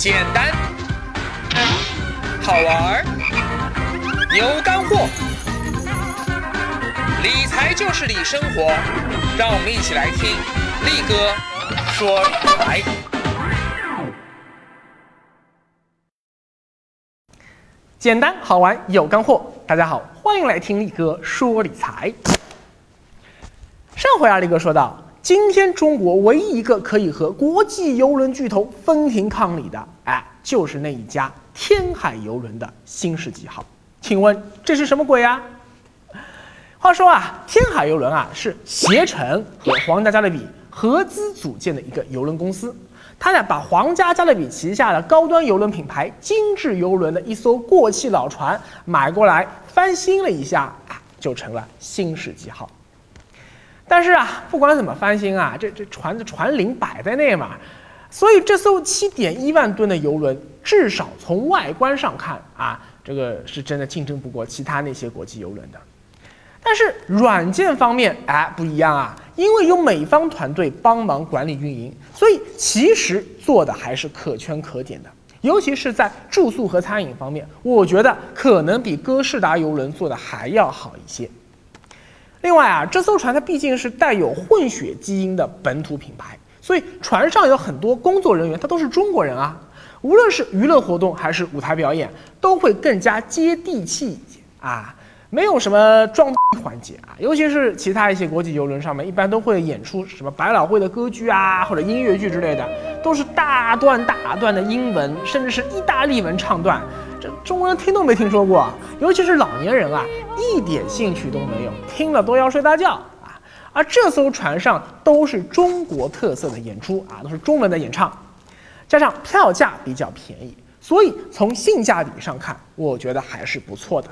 简单，好玩儿，有干货。理财就是理生活，让我们一起来听力哥说理财。简单好玩有干货，大家好，欢迎来听力哥说理财。上回啊，力哥说到，今天中国唯一一个可以和国际邮轮巨头分庭抗礼的，哎，就是那一家天海邮轮的新世纪号。请问这是什么鬼啊？话说啊，天海邮轮啊是携程和皇家加勒比合资组建的一个邮轮公司。他呢把皇家加勒比旗下的高端邮轮品牌精致邮轮的一艘过气老船买过来翻新了一下，就成了新世纪号。但是啊，不管怎么翻新啊，这这船的船龄摆在那嘛，所以这艘七点一万吨的游轮，至少从外观上看啊，这个是真的竞争不过其他那些国际游轮的。但是软件方面，哎，不一样啊，因为有美方团队帮忙管理运营，所以其实做的还是可圈可点的。尤其是在住宿和餐饮方面，我觉得可能比哥士达游轮做的还要好一些。另外啊，这艘船它毕竟是带有混血基因的本土品牌，所以船上有很多工作人员，他都是中国人啊。无论是娱乐活动还是舞台表演，都会更加接地气一些啊。没有什么装环节啊，尤其是其他一些国际游轮上面，一般都会演出什么百老汇的歌剧啊，或者音乐剧之类的，都是大段大段的英文，甚至是意大利文唱段，这中国人听都没听说过，尤其是老年人啊，一点兴趣都没有，听了都要睡大觉啊。而这艘船上都是中国特色的演出啊，都是中文的演唱，加上票价比较便宜，所以从性价比上看，我觉得还是不错的。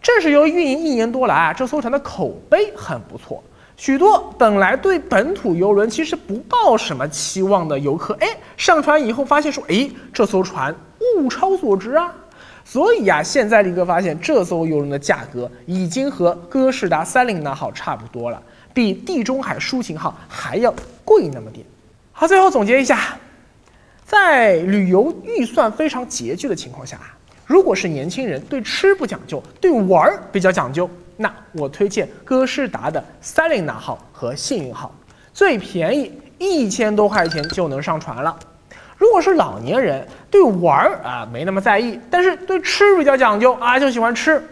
正是由于运营一年多来啊，这艘船的口碑很不错，许多本来对本土游轮其实不抱什么期望的游客，哎，上船以后发现说，哎，这艘船物超所值啊，所以呀，现在力哥发现这艘游轮的价格已经和歌士达三零那号差不多了，比地中海抒情号还要贵那么点。好，最后总结一下，在旅游预算非常拮据的情况下。如果是年轻人对吃不讲究，对玩儿比较讲究，那我推荐歌诗达的三零那号和幸运号，最便宜一千多块钱就能上船了。如果是老年人对玩儿啊没那么在意，但是对吃比较讲究啊就喜欢吃，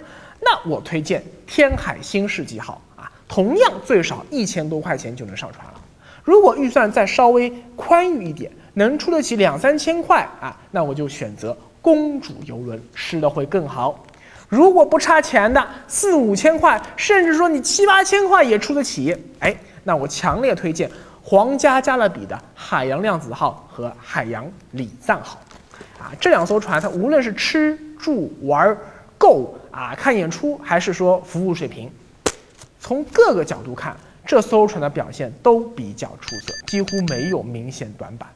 那我推荐天海新世纪号啊，同样最少一千多块钱就能上船了。如果预算再稍微宽裕一点，能出得起两三千块啊，那我就选择。公主游轮吃的会更好，如果不差钱的四五千块，甚至说你七八千块也出得起，哎，那我强烈推荐皇家加勒比的海洋量子号和海洋礼赞号，啊，这两艘船它无论是吃住玩购啊看演出，还是说服务水平，从各个角度看，这艘船的表现都比较出色，几乎没有明显短板。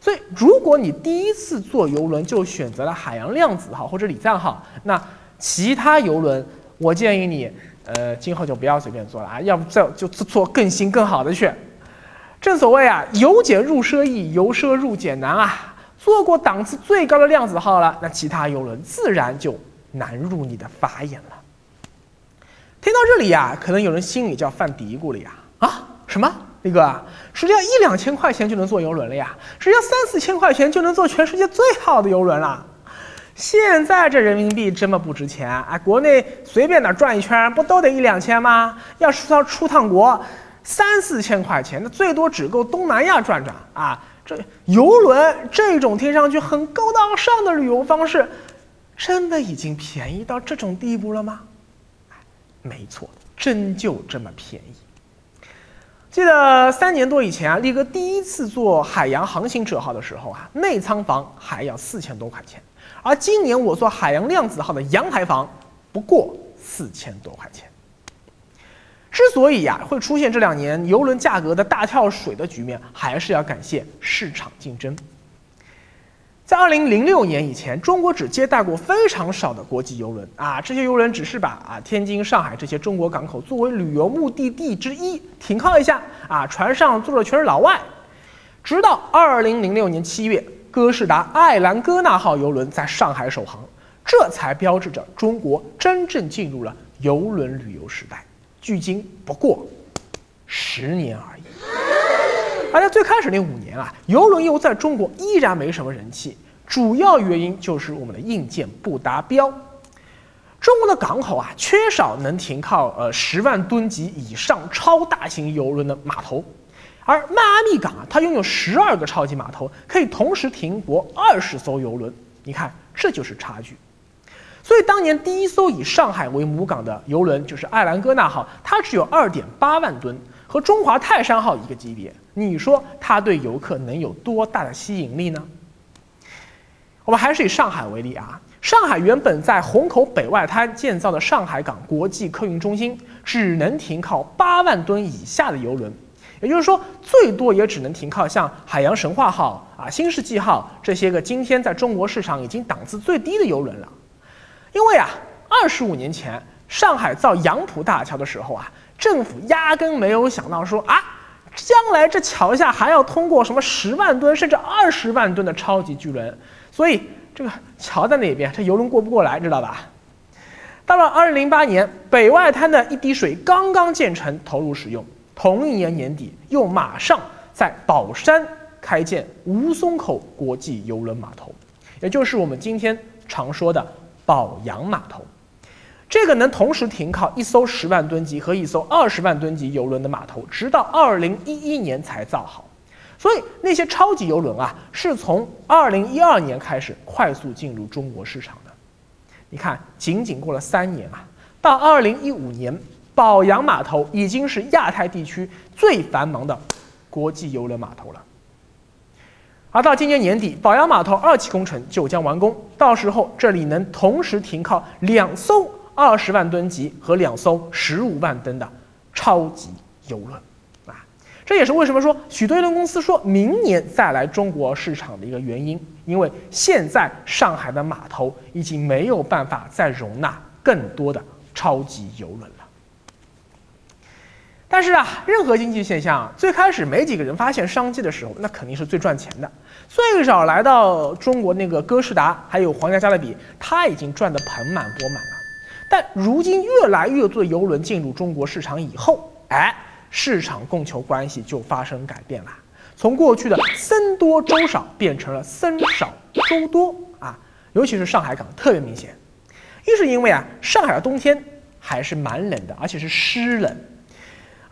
所以，如果你第一次坐游轮就选择了海洋量子号或者礼赞号，那其他游轮，我建议你，呃，今后就不要随便坐了啊，要不再就坐更新更好的去。正所谓啊，由俭入奢易，由奢入俭难啊。坐过档次最高的量子号了，那其他游轮自然就难入你的法眼了。听到这里呀，可能有人心里就要犯嘀咕了呀，啊，什么？力哥，实际上一两千块钱就能坐游轮了呀，只要三四千块钱就能坐全世界最好的游轮了。现在这人民币这么不值钱啊，国内随便哪转一圈不都得一两千吗？要是要出趟国，三四千块钱，那最多只够东南亚转转啊。这游轮这种听上去很高大上的旅游方式，真的已经便宜到这种地步了吗？没错，真就这么便宜。记得三年多以前啊，力哥第一次坐海洋航行者号的时候啊，内舱房还要四千多块钱，而今年我坐海洋量子号的阳台房不过四千多块钱。之所以呀会出现这两年游轮价格的大跳水的局面，还是要感谢市场竞争。在二零零六年以前，中国只接待过非常少的国际游轮啊，这些游轮只是把啊天津、上海这些中国港口作为旅游目的地之一停靠一下啊，船上坐的全是老外。直到二零零六年七月，哥斯达艾兰戈纳号邮轮在上海首航，这才标志着中国真正进入了邮轮旅游时代。距今不过十年而已。而在最开始那五年啊，邮轮业务在中国依然没什么人气，主要原因就是我们的硬件不达标。中国的港口啊，缺少能停靠呃十万吨级以上超大型邮轮的码头，而迈阿密港啊，它拥有十二个超级码头，可以同时停泊二十艘邮轮。你看，这就是差距。所以当年第一艘以上海为母港的邮轮就是艾兰戈纳号，它只有二点八万吨，和中华泰山号一个级别。你说它对游客能有多大的吸引力呢？我们还是以上海为例啊。上海原本在虹口北外滩建造的上海港国际客运中心，只能停靠八万吨以下的邮轮，也就是说，最多也只能停靠像海洋神话号啊、新世纪号这些个今天在中国市场已经档次最低的邮轮了。因为啊，二十五年前上海造杨浦大桥的时候啊，政府压根没有想到说啊，将来这桥下还要通过什么十万吨甚至二十万吨的超级巨轮，所以。这个桥在那边，这游轮过不过来，知道吧？到了二零零八年，北外滩的一滴水刚刚建成投入使用，同一年年底又马上在宝山开建吴淞口国际邮轮码头，也就是我们今天常说的宝阳码头。这个能同时停靠一艘十万吨级和一艘二十万吨级游轮的码头，直到二零一一年才造好。所以那些超级游轮啊，是从二零一二年开始快速进入中国市场的。你看，仅仅过了三年啊，到二零一五年，宝阳码头已经是亚太地区最繁忙的国际游轮码头了。而到今年年底，宝阳码头二期工程就将完工，到时候这里能同时停靠两艘二十万吨级和两艘十五万吨的超级游轮。啊这也是为什么说许多邮轮公司说明年再来中国市场的一个原因，因为现在上海的码头已经没有办法再容纳更多的超级游轮了。但是啊，任何经济现象最开始没几个人发现商机的时候，那肯定是最赚钱的。最早来到中国那个哥士达，还有皇家加勒比，他已经赚得盆满钵满了。但如今越来越多的游轮进入中国市场以后，哎。市场供求关系就发生改变了，从过去的僧多粥少变成了僧少粥多啊，尤其是上海港特别明显。一是因为啊，上海的冬天还是蛮冷的，而且是湿冷，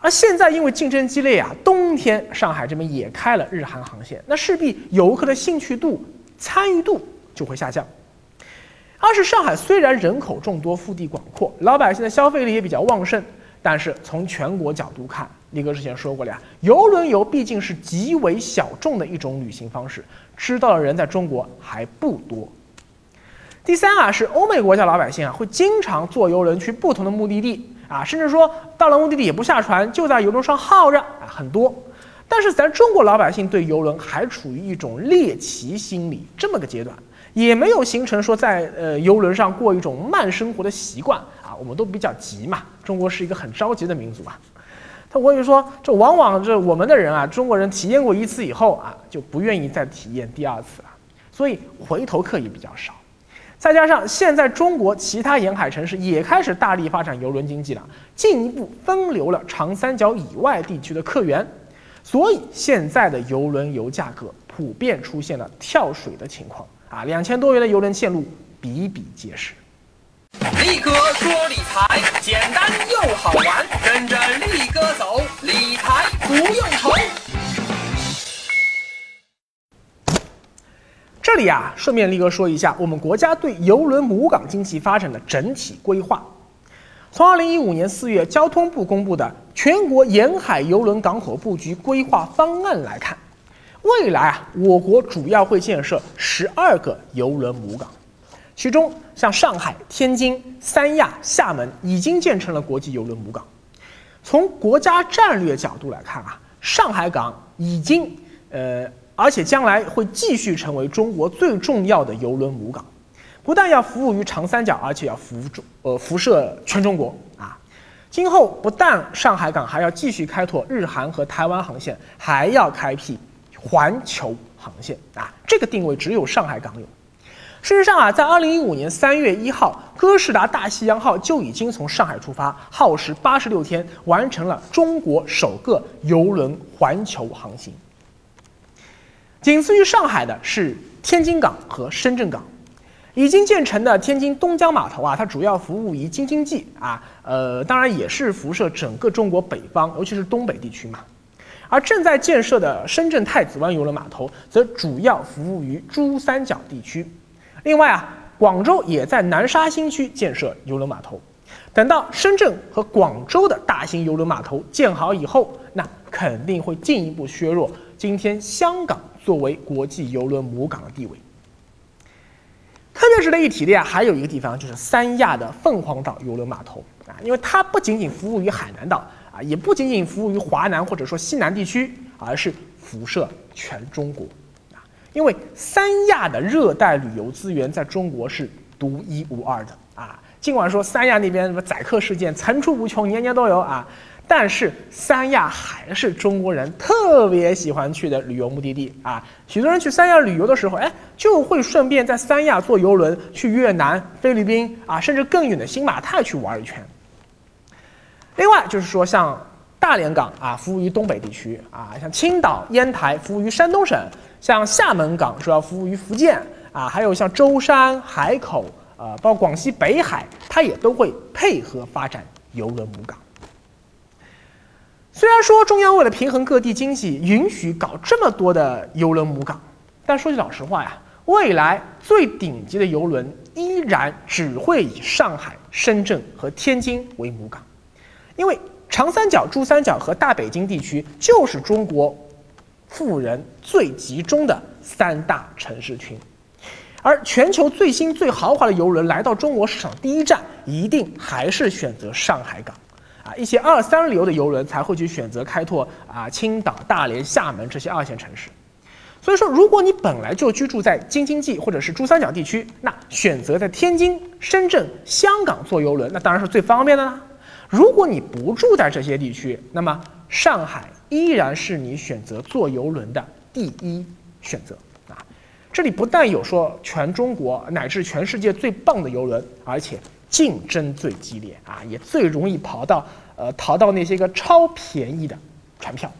而现在因为竞争激烈啊，冬天上海这边也开了日韩航线，那势必游客的兴趣度、参与度就会下降。二是上海虽然人口众多、腹地广阔，老百姓的消费力也比较旺盛。但是从全国角度看，力哥之前说过了呀，游轮游毕竟是极为小众的一种旅行方式，知道的人在中国还不多。第三啊，是欧美国家老百姓啊会经常坐游轮去不同的目的地啊，甚至说到了目的地也不下船，就在游轮上耗着啊，很多。但是咱中国老百姓对游轮还处于一种猎奇心理这么个阶段，也没有形成说在呃游轮上过一种慢生活的习惯啊。我们都比较急嘛，中国是一个很着急的民族啊。他我跟你说，这往往这我们的人啊，中国人体验过一次以后啊，就不愿意再体验第二次了，所以回头客也比较少。再加上现在中国其他沿海城市也开始大力发展邮轮经济了，进一步分流了长三角以外地区的客源，所以现在的邮轮游价格普遍出现了跳水的情况啊，两千多元的邮轮线路比比皆是。力哥说理财简单又好玩，跟着力哥走，理财不用愁。这里啊，顺便力哥说一下，我们国家对邮轮母港经济发展的整体规划。从二零一五年四月交通部公布的全国沿海邮轮港口布局规划方案来看，未来啊，我国主要会建设十二个邮轮母港。其中，像上海、天津、三亚、厦门已经建成了国际邮轮母港。从国家战略角度来看啊，上海港已经呃，而且将来会继续成为中国最重要的邮轮母港，不但要服务于长三角，而且要服中呃辐射全中国啊。今后不但上海港还要继续开拓日韩和台湾航线，还要开辟环球航线啊，这个定位只有上海港有。事实上啊，在二零一五年三月一号，哥斯达大西洋号就已经从上海出发，耗时八十六天，完成了中国首个邮轮环球航行。仅次于上海的是天津港和深圳港。已经建成的天津东江码头啊，它主要服务于京津冀啊，呃，当然也是辐射整个中国北方，尤其是东北地区嘛。而正在建设的深圳太子湾邮轮码头，则主要服务于珠三角地区。另外啊，广州也在南沙新区建设邮轮码头。等到深圳和广州的大型邮轮码头建好以后，那肯定会进一步削弱今天香港作为国际邮轮母港的地位。特别值得一提的呀，还有一个地方就是三亚的凤凰岛邮轮码头啊，因为它不仅仅服务于海南岛啊，也不仅仅服务于华南或者说西南地区，而是辐射全中国啊。因为三亚的热带旅游资源在中国是独一无二的啊。尽管说三亚那边什么宰客事件层出不穷，年年都有啊。但是三亚还是中国人特别喜欢去的旅游目的地啊！许多人去三亚旅游的时候，哎，就会顺便在三亚坐游轮去越南、菲律宾啊，甚至更远的新马泰去玩一圈。另外就是说，像大连港啊，服务于东北地区啊；像青岛、烟台服务于山东省；像厦门港主要服务于福建啊；还有像舟山、海口啊，包括广西北海，它也都会配合发展游轮母港。虽然说中央为了平衡各地经济，允许搞这么多的邮轮母港，但说句老实话呀，未来最顶级的邮轮依然只会以上海、深圳和天津为母港，因为长三角、珠三角和大北京地区就是中国富人最集中的三大城市群，而全球最新最豪华的邮轮来到中国市场第一站，一定还是选择上海港。一些二三流的游轮才会去选择开拓啊青岛、大连、厦门这些二线城市。所以说，如果你本来就居住在京津冀或者是珠三角地区，那选择在天津、深圳、香港坐游轮，那当然是最方便的啦。如果你不住在这些地区，那么上海依然是你选择坐游轮的第一选择啊。这里不但有说全中国乃至全世界最棒的游轮，而且。竞争最激烈啊，也最容易跑到呃淘到那些个超便宜的船票。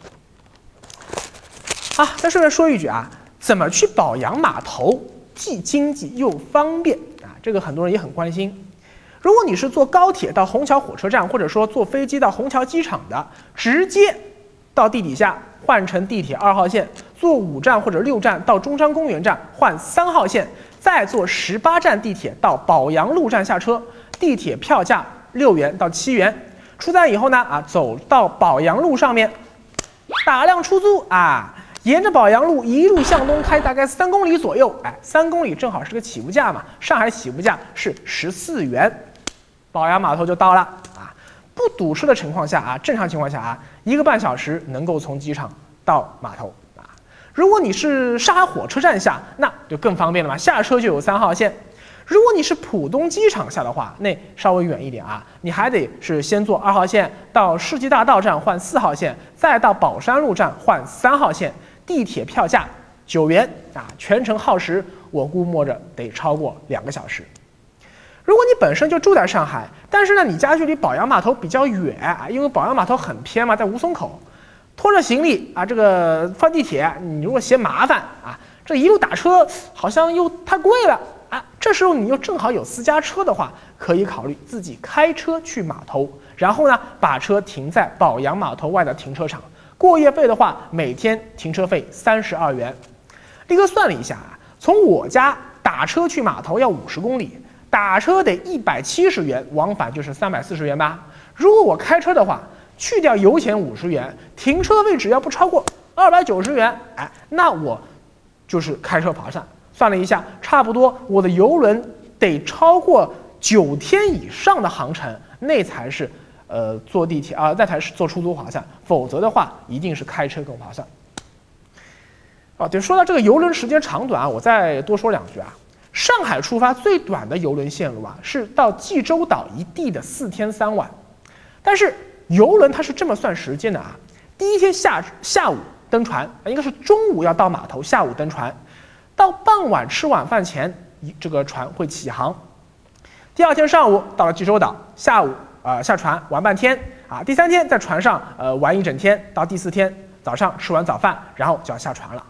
啊，再顺便说一句啊，怎么去宝阳码头既经济又方便啊？这个很多人也很关心。如果你是坐高铁到虹桥火车站，或者说坐飞机到虹桥机场的，直接到地底下换乘地铁二号线，坐五站或者六站到中山公园站换三号线，再坐十八站地铁到宝杨路站下车。地铁票价六元到七元，出站以后呢，啊，走到宝阳路上面，打辆出租啊，沿着宝阳路一路向东开，大概三公里左右，哎，三公里正好是个起步价嘛，上海起步价是十四元，宝阳码头就到了。啊，不堵车的情况下啊，正常情况下啊，一个半小时能够从机场到码头。啊，如果你是上海火车站下，那就更方便了嘛，下车就有三号线。如果你是浦东机场下的话，那稍微远一点啊，你还得是先坐二号线到世纪大道站换四号线，再到宝山路站换三号线。地铁票价九元啊，全程耗时我估摸着得超过两个小时。如果你本身就住在上海，但是呢你家距离宝阳码头比较远啊，因为宝阳码头很偏嘛，在吴淞口，拖着行李啊，这个换地铁你如果嫌麻烦啊，这一路打车好像又太贵了。这时候你又正好有私家车的话，可以考虑自己开车去码头，然后呢把车停在宝阳码头外的停车场。过夜费的话，每天停车费三十二元。力哥算了一下啊，从我家打车去码头要五十公里，打车得一百七十元，往返就是三百四十元吧。如果我开车的话，去掉油钱五十元，停车费只要不超过二百九十元，哎，那我就是开车划算。算了一下，差不多我的游轮得超过九天以上的航程，那才是，呃，坐地铁啊，那才是坐出租划算。否则的话，一定是开车更划算。啊，对，说到这个游轮时间长短啊，我再多说两句啊。上海出发最短的游轮线路啊，是到济州岛一地的四天三晚。但是游轮它是这么算时间的啊，第一天下下午登船，应该是中午要到码头，下午登船，到傍晚吃晚饭前，这个船会起航。第二天上午到了济州岛，下午啊下船玩半天啊，第三天在船上呃玩一整天，到第四天早上吃完早饭，然后就要下船了。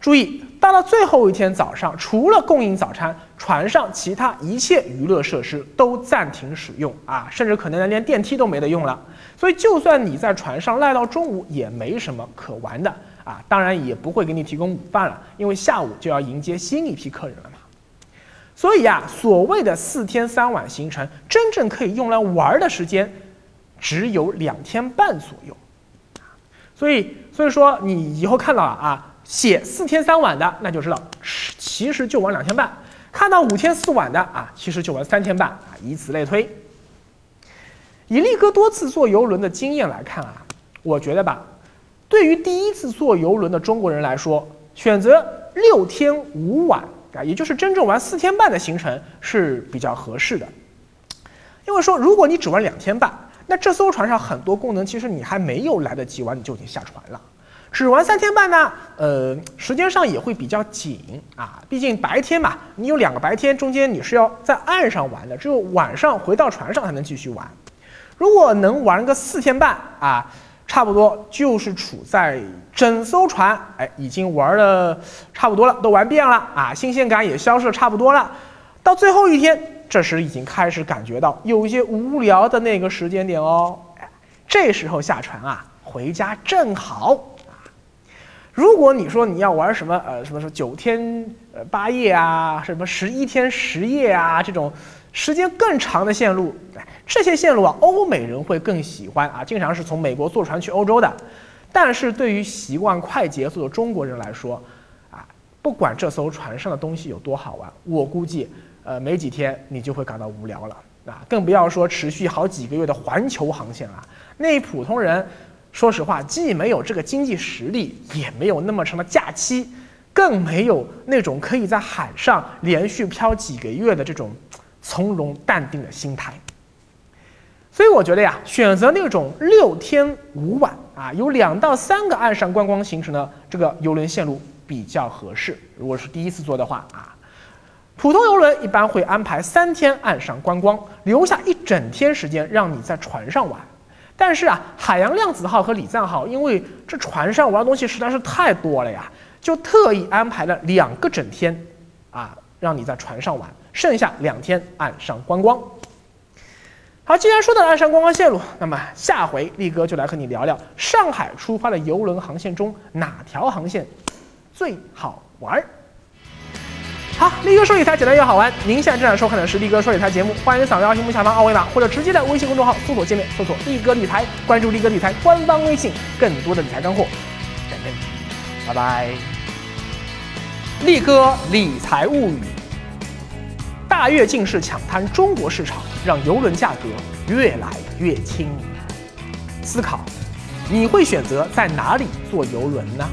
注意，到了最后一天早上，除了供应早餐，船上其他一切娱乐设施都暂停使用啊，甚至可能连电梯都没得用了。所以，就算你在船上赖到中午，也没什么可玩的啊。当然，也不会给你提供午饭了，因为下午就要迎接新一批客人了嘛。所以呀，所谓的四天三晚行程，真正可以用来玩的时间，只有两天半左右。所以，所以说你以后看到了啊。写四天三晚的，那就知道，其实就玩两天半；看到五天四晚的啊，其实就玩三天半啊，以此类推。以力哥多次坐游轮的经验来看啊，我觉得吧，对于第一次坐游轮的中国人来说，选择六天五晚啊，也就是真正玩四天半的行程是比较合适的。因为说，如果你只玩两天半，那这艘船上很多功能其实你还没有来得及玩，你就已经下船了。只玩三天半呢，呃，时间上也会比较紧啊。毕竟白天嘛，你有两个白天，中间你是要在岸上玩的，只有晚上回到船上才能继续玩。如果能玩个四天半啊，差不多就是处在整艘船哎已经玩的差不多了，都玩遍了啊，新鲜感也消失的差不多了。到最后一天，这时已经开始感觉到有一些无聊的那个时间点哦，这时候下船啊，回家正好啊。如果你说你要玩什么呃什么什么九天呃八夜啊，什么十一天十夜啊这种时间更长的线路，这些线路啊，欧美人会更喜欢啊，经常是从美国坐船去欧洲的。但是对于习惯快节奏的中国人来说，啊，不管这艘船上的东西有多好玩，我估计呃没几天你就会感到无聊了啊，更不要说持续好几个月的环球航线了。那普通人。说实话，既没有这个经济实力，也没有那么长的假期，更没有那种可以在海上连续漂几个月的这种从容淡定的心态。所以我觉得呀，选择那种六天五晚啊，有两到三个岸上观光行程的这个游轮线路比较合适。如果是第一次坐的话啊，普通游轮一般会安排三天岸上观光，留下一整天时间让你在船上玩。但是啊，海洋量子号和礼赞号，因为这船上玩的东西实在是太多了呀，就特意安排了两个整天，啊，让你在船上玩，剩下两天岸上观光。好，既然说到了岸上观光线路，那么下回力哥就来和你聊聊上海出发的游轮航线中哪条航线最好玩儿。好，力哥说理财简单又好玩。您现在正在收看的是力哥说理财节目，欢迎扫描屏幕下方二维码，或者直接在微信公众号搜索界面搜索“力哥理财”，关注力哥理财官方微信，更多的理财干货等着你。拜拜。力哥理财物语，大跃进式抢滩中国市场，让游轮价格越来越亲民。思考，你会选择在哪里坐游轮呢？